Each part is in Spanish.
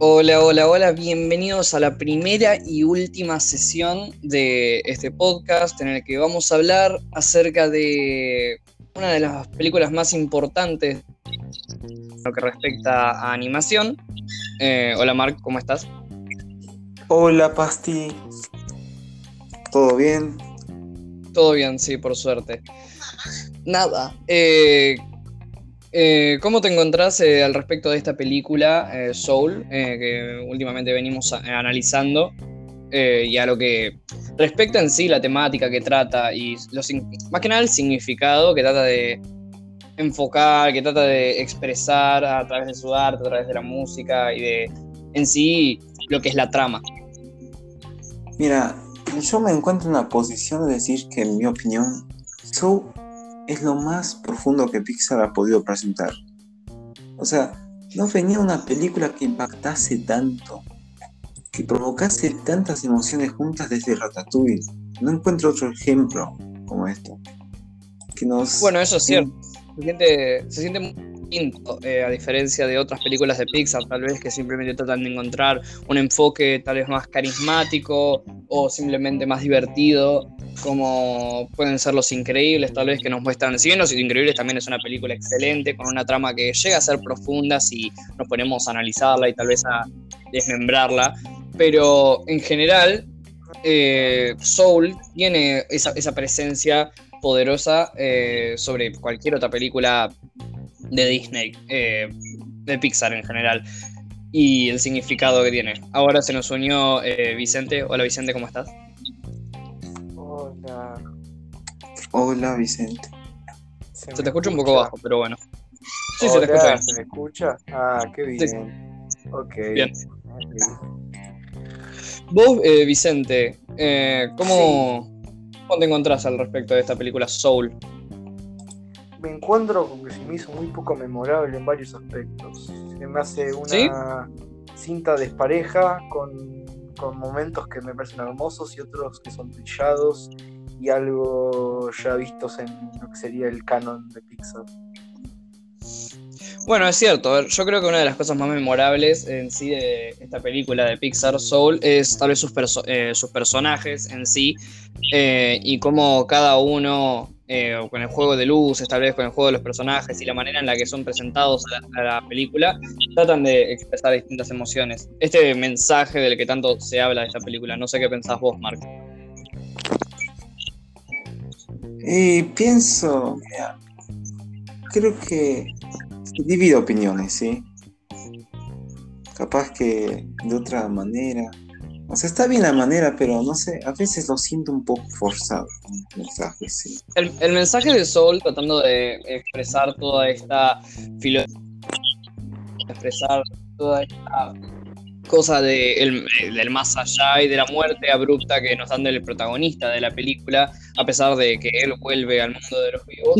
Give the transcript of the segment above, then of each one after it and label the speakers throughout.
Speaker 1: Hola, hola, hola, bienvenidos a la primera y última sesión de este podcast en el que vamos a hablar acerca de una de las películas más importantes en lo que respecta a animación. Eh, hola Mark, ¿cómo estás?
Speaker 2: Hola Pasti, ¿todo bien?
Speaker 1: Todo bien, sí, por suerte. Nada, eh, eh, ¿Cómo te encontrás eh, al respecto de esta película, eh, Soul, que últimamente venimos analizando? y a lo que respecta en sí la temática que trata y más que nada el significado que trata de enfocar, que trata de expresar a través de su arte, a través de la música y de en sí lo que es la trama.
Speaker 2: Mira, yo me encuentro en la posición de decir que en mi opinión Soul es lo más profundo que Pixar ha podido presentar. O sea, no venía una película que impactase tanto, que provocase tantas emociones juntas desde Ratatouille. No encuentro otro ejemplo como esto.
Speaker 1: Que nos... Bueno, eso es cierto. Se siente, se siente muy distinto, eh, a diferencia de otras películas de Pixar, tal vez que simplemente tratan de encontrar un enfoque tal vez más carismático o simplemente más divertido como pueden ser Los Increíbles, tal vez que nos muestran. Si bien Los Increíbles también es una película excelente, con una trama que llega a ser profunda si nos ponemos a analizarla y tal vez a desmembrarla, pero en general, eh, Soul tiene esa, presencia poderosa eh, sobre cualquier otra película de Disney, eh, de Pixar en general, y el significado que tiene. Ahora se nos unió Vicente. Hola Vicente, ¿cómo estás?
Speaker 2: Hola, Vicente.
Speaker 1: Se, te escucha un poco bajo, pero bueno.
Speaker 3: Sí, se te escucha bien. ¿Se me escucha? Ah, qué bien. Ok. Bien.
Speaker 1: Vos, eh, Vicente, eh, ¿cómo, te encontrás al respecto de esta película Soul?
Speaker 3: Me encuentro con que se me hizo muy poco memorable en varios aspectos. Se me hace una cinta despareja con, con momentos que me parecen hermosos y otros que son trillados y algo ya vistos en lo que sería el canon de Pixar.
Speaker 1: Bueno, es cierto, yo creo que una de las cosas más memorables en sí de esta película de Pixar Soul es tal vez sus, eh, personajes en sí eh, y cómo cada uno eh, con el juego de luces, tal vez con el juego de los personajes y la manera en la que son presentados a la, a la, película, tratan de expresar distintas emociones. Este mensaje del que tanto se habla de esta película, no sé qué pensás vos, Mark.
Speaker 2: Y pienso, creo que divido opiniones, ¿sí? Capaz que de otra manera. O sea, está bien la manera, pero no sé, a veces lo siento un poco forzado el mensaje, sí.
Speaker 1: El, mensaje de Soul tratando de expresar toda esta filosofía, expresar toda esta cosa de del más allá y de la muerte abrupta que nos dan del protagonista de la película, a pesar de que él vuelve al mundo de los vivos,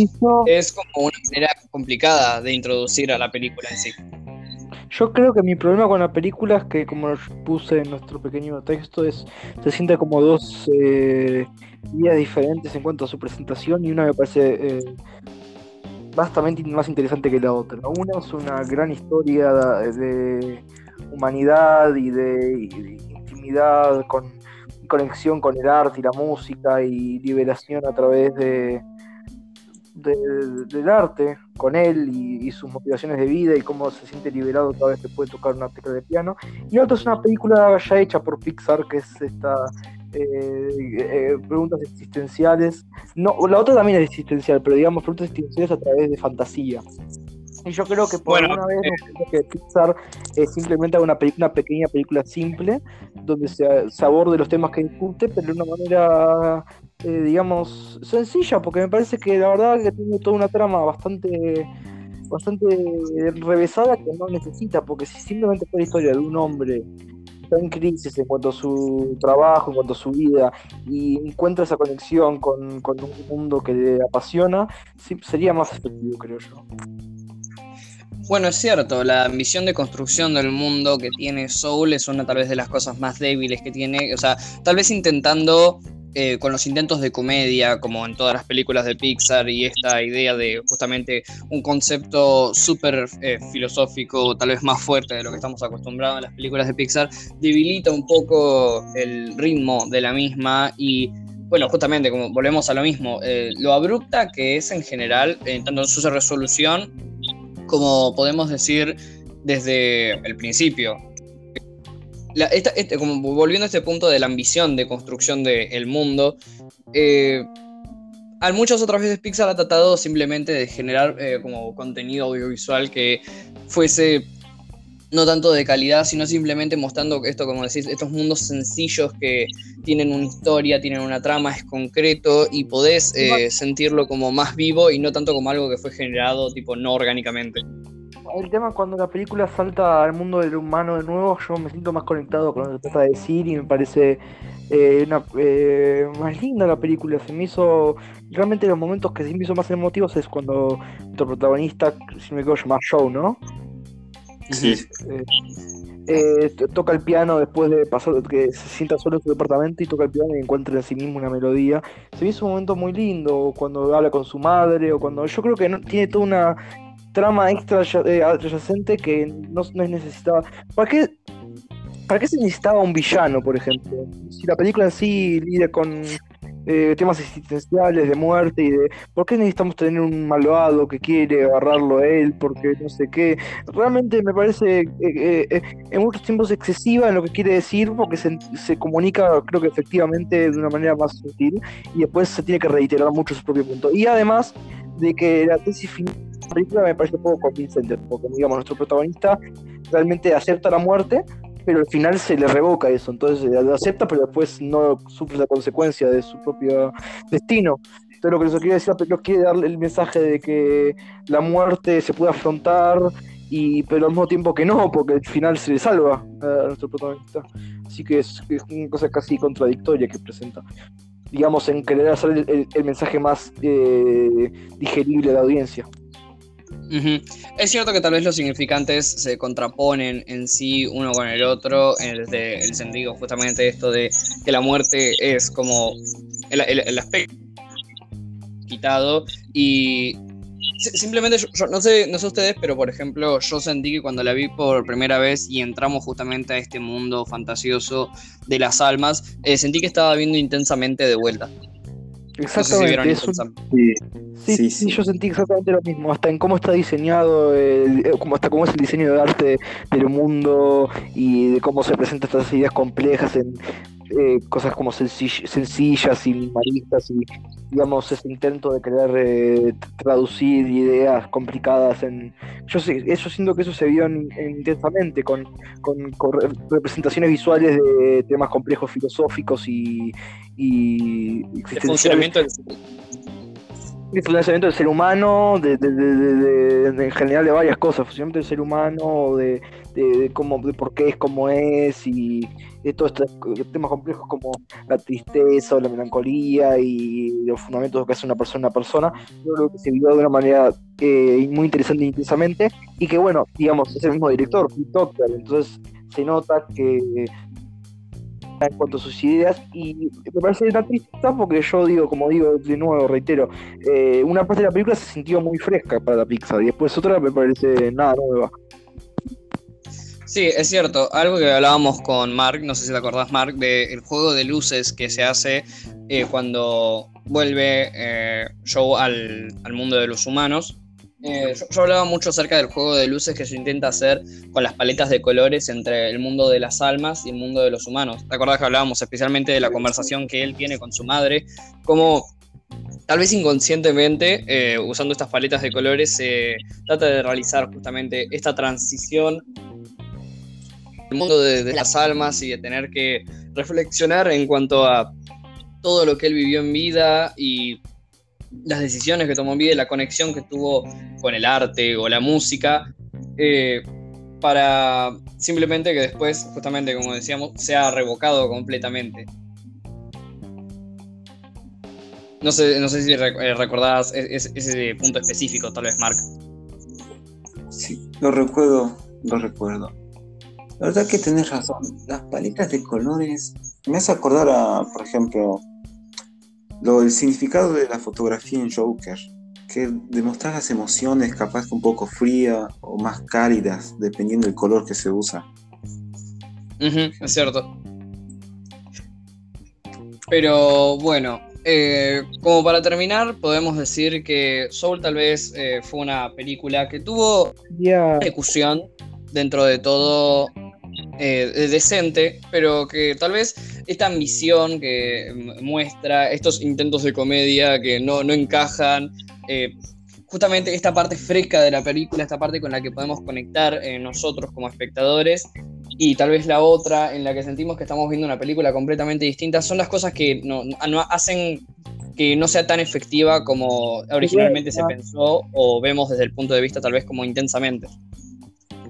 Speaker 1: es como una manera complicada de introducir a la película en sí.
Speaker 3: Yo creo que mi problema con la película es que, como puse en nuestro pequeño texto, es se siente como dos eh, vías diferentes en cuanto a su presentación y una me parece eh, bastante más interesante que la otra. Una es una gran historia de humanidad y de, intimidad, con conexión con el arte y la música y liberación a través de, del arte con él y, sus motivaciones de vida y cómo se siente liberado cada vez que puede tocar una tecla de piano. Y otra es una película ya hecha por Pixar, que es esta eh, eh, preguntas existenciales. No, la otra también es existencial, pero digamos preguntas existenciales a través de fantasía. Y yo creo que por una vez eh, que Pixar es simplemente una, una pequeña película simple, donde se, se, aborde los temas que discute, pero de una manera, eh, digamos, sencilla, porque me parece que la verdad que tiene toda una trama bastante bastante revesada que no necesita, porque si simplemente fue la historia de un hombre está en crisis en cuanto a su trabajo, en cuanto a su vida, y encuentra esa conexión con, con un mundo que le apasiona, sería más efectivo, creo yo.
Speaker 1: Bueno, es cierto, la ambición de construcción del mundo que tiene Soul es una tal vez de las cosas más débiles que tiene, o sea, tal vez intentando eh, con los intentos de comedia, como en todas las películas de Pixar, y esta idea de justamente un concepto súper eh, filosófico, tal vez más fuerte de lo que estamos acostumbrados en las películas de Pixar, debilita un poco el ritmo de la misma y bueno, justamente, como volvemos a lo mismo, eh, lo abrupta que es en general, tanto en su resolución, como podemos decir desde el principio. Este, como volviendo a este punto de la ambición de construcción del mundo, eh, muchas otras veces Pixar ha tratado simplemente de generar eh, como contenido audiovisual que fuese no tanto de calidad, sino simplemente mostrando esto, como decís, estos mundos sencillos que tienen una historia, tienen una trama, es concreto y podés eh, sentirlo como más vivo y no tanto como algo que fue generado tipo no orgánicamente
Speaker 3: el tema cuando la película salta al mundo del humano de nuevo, yo me siento más conectado con lo que trata de decir y me parece eh, una, eh, más linda la película. Se me hizo, realmente los momentos que se me hizo más emotivos es cuando nuestro protagonista, si me equivoco, llama Joe, ¿no?
Speaker 2: Sí.
Speaker 3: Eh, toca el piano después de pasar, que se sienta solo en su departamento y toca el piano y encuentra en sí mismo una melodía. Se me hizo un momento muy lindo cuando habla con su madre o cuando yo creo que no, tiene toda una trama extra eh, adyacente que no, es necesitada. ¿Para qué, ¿Para qué se necesitaba un villano, por ejemplo? Si la película en sí lidia con eh, temas existenciales, de muerte y de por qué necesitamos tener un malvado que quiere agarrarlo a él, porque no sé qué. Realmente me parece eh, en muchos tiempos excesiva en lo que quiere decir, porque se, se, comunica, creo que efectivamente, de una manera más sutil, y después se tiene que reiterar mucho su propio punto. Y además de que la tesis final la película me parece poco convincente, porque digamos, nuestro protagonista realmente acepta la muerte, pero al final se le revoca eso, entonces lo acepta, pero después no sufre la consecuencia de su propio destino. Entonces lo que les quiere decir, pero quiere darle el mensaje de que la muerte se puede afrontar, y pero al mismo tiempo que no, porque al final se le salva a nuestro protagonista. Así que es, una cosa casi contradictoria que presenta. Digamos, en querer hacer el, mensaje más eh, digerible a la audiencia.
Speaker 1: Es cierto que tal vez los significantes se contraponen en sí uno con el otro, en el, sentido justamente esto de que la muerte es como el, aspecto quitado y simplemente yo, no sé no sé ustedes pero por ejemplo yo sentí que cuando la vi por primera vez y entramos justamente a este mundo fantasioso de las almas eh, sentí que estaba viendo intensamente de vuelta
Speaker 3: Exactamente. sí, sí, yo sentí exactamente lo mismo, hasta en cómo está diseñado, eh, como hasta cómo es el diseño de arte del mundo y de cómo se presentan estas ideas complejas en eh, cosas como sencillas y minimalistas y digamos ese intento de querer eh, traducir ideas complicadas en yo sé eso siento que eso se vio intensamente con, con, representaciones visuales de temas complejos filosóficos y, y
Speaker 1: el funcionamiento del
Speaker 3: el funcionamiento del ser humano, de, en general de varias cosas, funcionamiento del ser humano, de, cómo, de por qué es como es, y de todos estos temas complejos como la tristeza o la melancolía y los fundamentos que hace una persona a persona, yo creo que se vio de una manera eh, muy interesante e intensamente, y que bueno, digamos, es el mismo director, Pete entonces se nota que en cuanto a sus ideas y me parece una tristeza porque yo digo, como digo de nuevo, reitero, eh, una parte de la película se sintió muy fresca para la Pixar y después otra me parece nada nueva.
Speaker 1: Sí, es cierto. Algo que hablábamos con Mark, no sé si te acordás, Mark, del juego de luces que se hace eh, cuando vuelve eh, Joe al, al, mundo de los humanos. Eh, yo, hablaba mucho acerca del juego de luces que se intenta hacer con las paletas de colores entre el mundo de las almas y el mundo de los humanos. ¿Te acordás que hablábamos especialmente de la conversación que él tiene con su madre? Cómo tal vez inconscientemente, eh, usando estas paletas de colores, se trata de realizar justamente esta transición del mundo de las almas y de tener que reflexionar en cuanto a todo lo que él vivió en vida y las decisiones que tomó y la conexión que tuvo con el arte o la música, eh, para simplemente que después, justamente como decíamos, sea revocado completamente. No sé, no sé si eh, recordás ese, punto específico, tal vez, Mark.
Speaker 2: Sí, lo recuerdo, lo recuerdo. La verdad que tenés razón. Las paletas de colores me hace acordar a, por ejemplo, lo, el significado de la fotografía en Joker, que demostrar las emociones capaz que un poco fría o más cálidas, dependiendo del color que se usa.
Speaker 1: es cierto. Pero bueno, eh, como para terminar, podemos decir que Soul tal vez eh, fue una película que tuvo una ejecución dentro de todo eh, decente, pero que tal vez esta ambición que muestra, estos intentos de comedia que no, no encajan, justamente esta parte fresca de la película, esta parte con la que podemos conectar nosotros como espectadores, y tal vez la otra en la que sentimos que estamos viendo una película completamente distinta, son las cosas que no, hacen que no sea tan efectiva como originalmente se pensó o vemos desde el punto de vista tal vez como intensamente.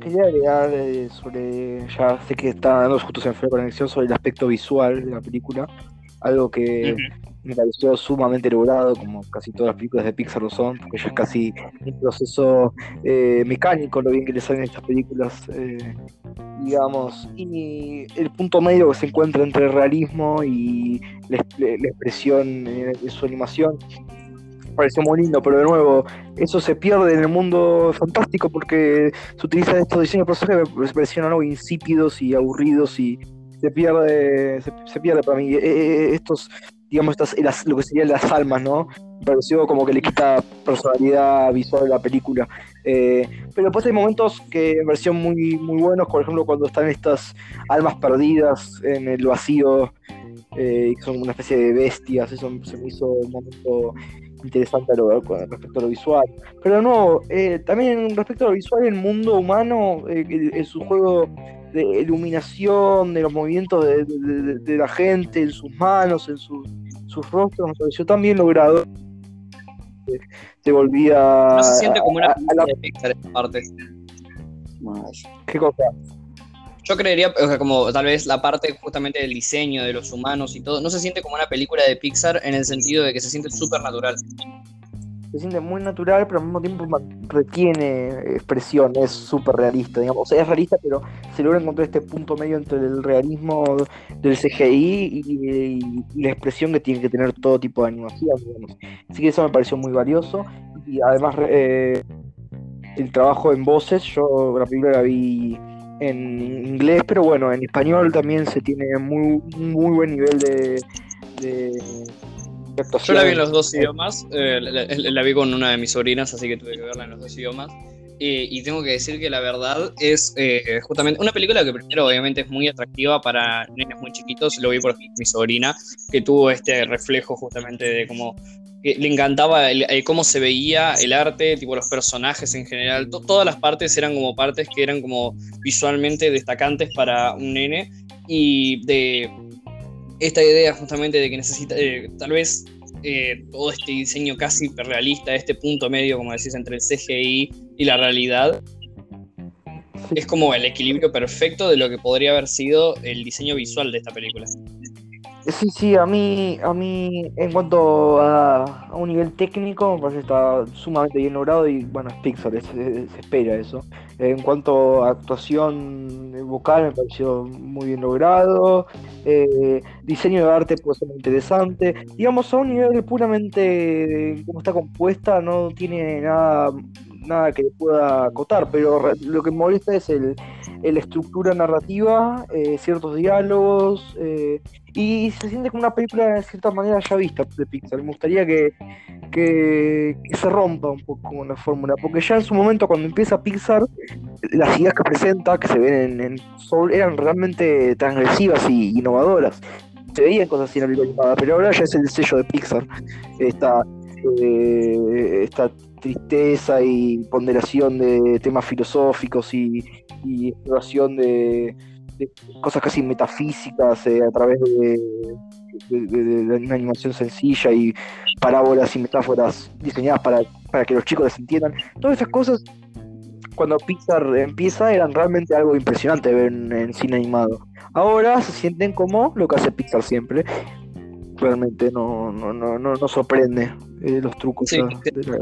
Speaker 3: Quería agregar eh, sobre, ya sé que está dando justo en fue conexión sobre el aspecto visual de la película, algo que me pareció sumamente logrado, como casi todas las películas de Pixar lo son, porque ya es casi un proceso eh, mecánico lo bien que le salen estas películas, eh, digamos, y el punto medio que se encuentra entre el realismo y la, expresión de su animación pareció muy lindo, pero de nuevo, eso se pierde en el mundo fantástico porque se utilizan estos diseños de personajes que me parecieron algo insípidos y aburridos y se pierde, se, pierde para mí. Eh, estos digamos, estas, lo que serían las almas, ¿no? Me pareció como que le quita personalidad visual a la película. Eh, pero después hay momentos que me parecieron muy, muy buenos, por ejemplo, cuando están estas almas perdidas en el vacío, eh, que son una especie de bestias, eso se me hizo un momento interesante respecto a lo visual. Pero no, eh, también respecto a lo visual, el mundo humano, en su juego de iluminación, de los movimientos de, la gente, en sus manos, en sus, rostros, me pareció tan bien logrado. Se volvía.
Speaker 1: No se siente como una película de Pixar esta parte.
Speaker 3: ¿Qué cosa?
Speaker 1: Yo creería, o sea, como tal vez la parte justamente del diseño de los humanos y todo, no se siente como una película de Pixar en el sentido de que se siente súper natural
Speaker 3: se siente muy natural, pero al mismo tiempo retiene expresión, es súper realista, digamos. O sea, es realista, pero se logra encontrar este punto medio entre el realismo del CGI y, la expresión que tiene que tener todo tipo de animación, digamos. Así que eso me pareció muy valioso. Y además, eh, el trabajo en voces, yo la película la vi en inglés, pero bueno, en español también se tiene muy, muy buen nivel de
Speaker 1: yo la vi en los dos idiomas, eh, la, vi con una de mis sobrinas, así que tuve que verla en los dos idiomas. y tengo que decir que la verdad es eh, justamente una película que primero obviamente es muy atractiva para niños muy chiquitos, lo vi por mi sobrina, que tuvo este reflejo justamente de cómo le encantaba cómo se veía el arte, tipo los personajes en general, todas las partes eran como partes que eran como visualmente destacantes para un nene y de esta idea justamente de que necesita, eh, tal vez eh, todo este diseño casi hiperrealista, este punto medio, como decís, entre el CGI y la realidad, es como el equilibrio perfecto de lo que podría haber sido el diseño visual de esta película.
Speaker 3: Sí, sí, a mí, a mí en cuanto a, un nivel técnico, me parece que está sumamente bien logrado y bueno, es Pixar, se, espera eso. En cuanto a actuación vocal, me pareció muy bien logrado. Eh, diseño de arte puede ser interesante. Digamos, a un nivel puramente como está compuesta, no tiene nada nada que pueda acotar, pero lo que me molesta es el, la estructura narrativa, eh, ciertos diálogos, eh, y se siente como una película de cierta manera ya vista de Pixar. Me gustaría que, que, se rompa un poco con la fórmula, porque ya en su momento cuando empieza Pixar, las ideas que presenta, que se ven en, Soul, eran realmente transgresivas y innovadoras. Se veían cosas así en la película pero ahora ya es el sello de Pixar. Esta, eh, esta tristeza y ponderación de temas filosóficos y, exploración de, cosas casi metafísicas eh, a través de, una animación sencilla y parábolas y metáforas diseñadas para, para que los chicos las entiendan. Todas esas cosas, cuando Pixar empieza, eran realmente algo impresionante ver en, cine animado. Ahora se sienten como lo que hace Pixar siempre. Realmente no, no, no, no, sorprende eh, los trucos. de la...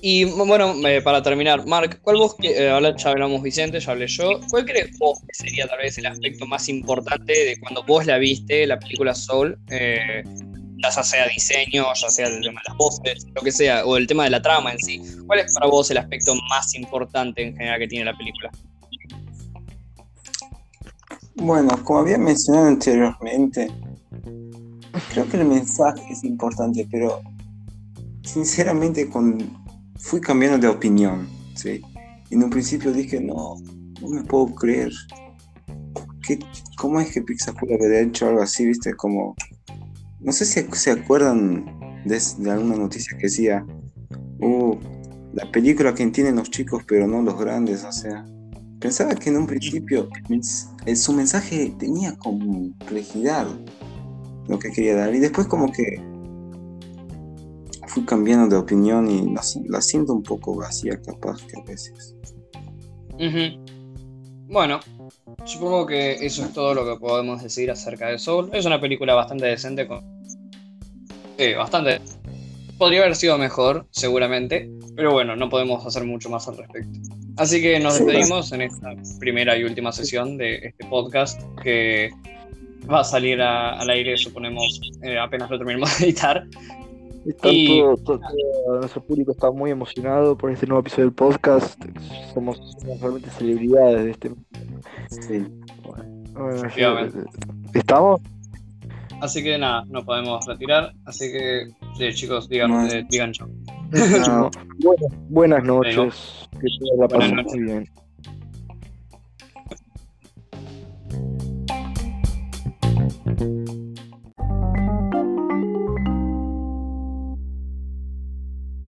Speaker 1: Y bueno, eh, para terminar, Mark, ¿cuál vos, que, eh, ya hablamos Vicente, ya hablé yo, cuál crees vos que sería tal vez el aspecto más importante de cuando vos la viste, la película Soul, eh, ya sea diseño, ya sea el tema de las voces, lo que sea, o el tema de la trama en sí. ¿Cuál es para vos el aspecto más importante en general que tiene la película?
Speaker 2: Bueno, como había mencionado anteriormente, creo que el mensaje es importante, pero sinceramente con, fui cambiando de opinión, ¿sí? En un principio dije, no, no me puedo creer. ¿Qué, ¿Cómo es que Pixar puede haber hecho algo así, viste? Como, no sé si se acuerdan de, alguna noticia que decía, uh, la película que entienden los chicos pero no los grandes, o sea, pensaba que en un principio su mensaje tenía complejidad lo que quería dar y después como que fui cambiando de opinión y la, siento un poco vacía capaz que a veces.
Speaker 1: Bueno, supongo que eso es todo lo que podemos decir acerca de Soul. Es una película bastante decente con... bastante... Podría haber sido mejor, seguramente, pero bueno, no podemos hacer mucho más al respecto. Así que nos despedimos en esta primera y última sesión de este podcast que va a salir al aire, suponemos, eh, apenas lo terminemos de editar
Speaker 3: nuestro público está muy emocionado por este nuevo episodio del podcast. Somos, realmente celebridades de este. Sí. Bueno, ¿Estamos?
Speaker 1: Así que nada, no podemos retirar. Así que, chicos, digan, eh, digan chao.
Speaker 3: buenas, noches. Que la pasen muy bien.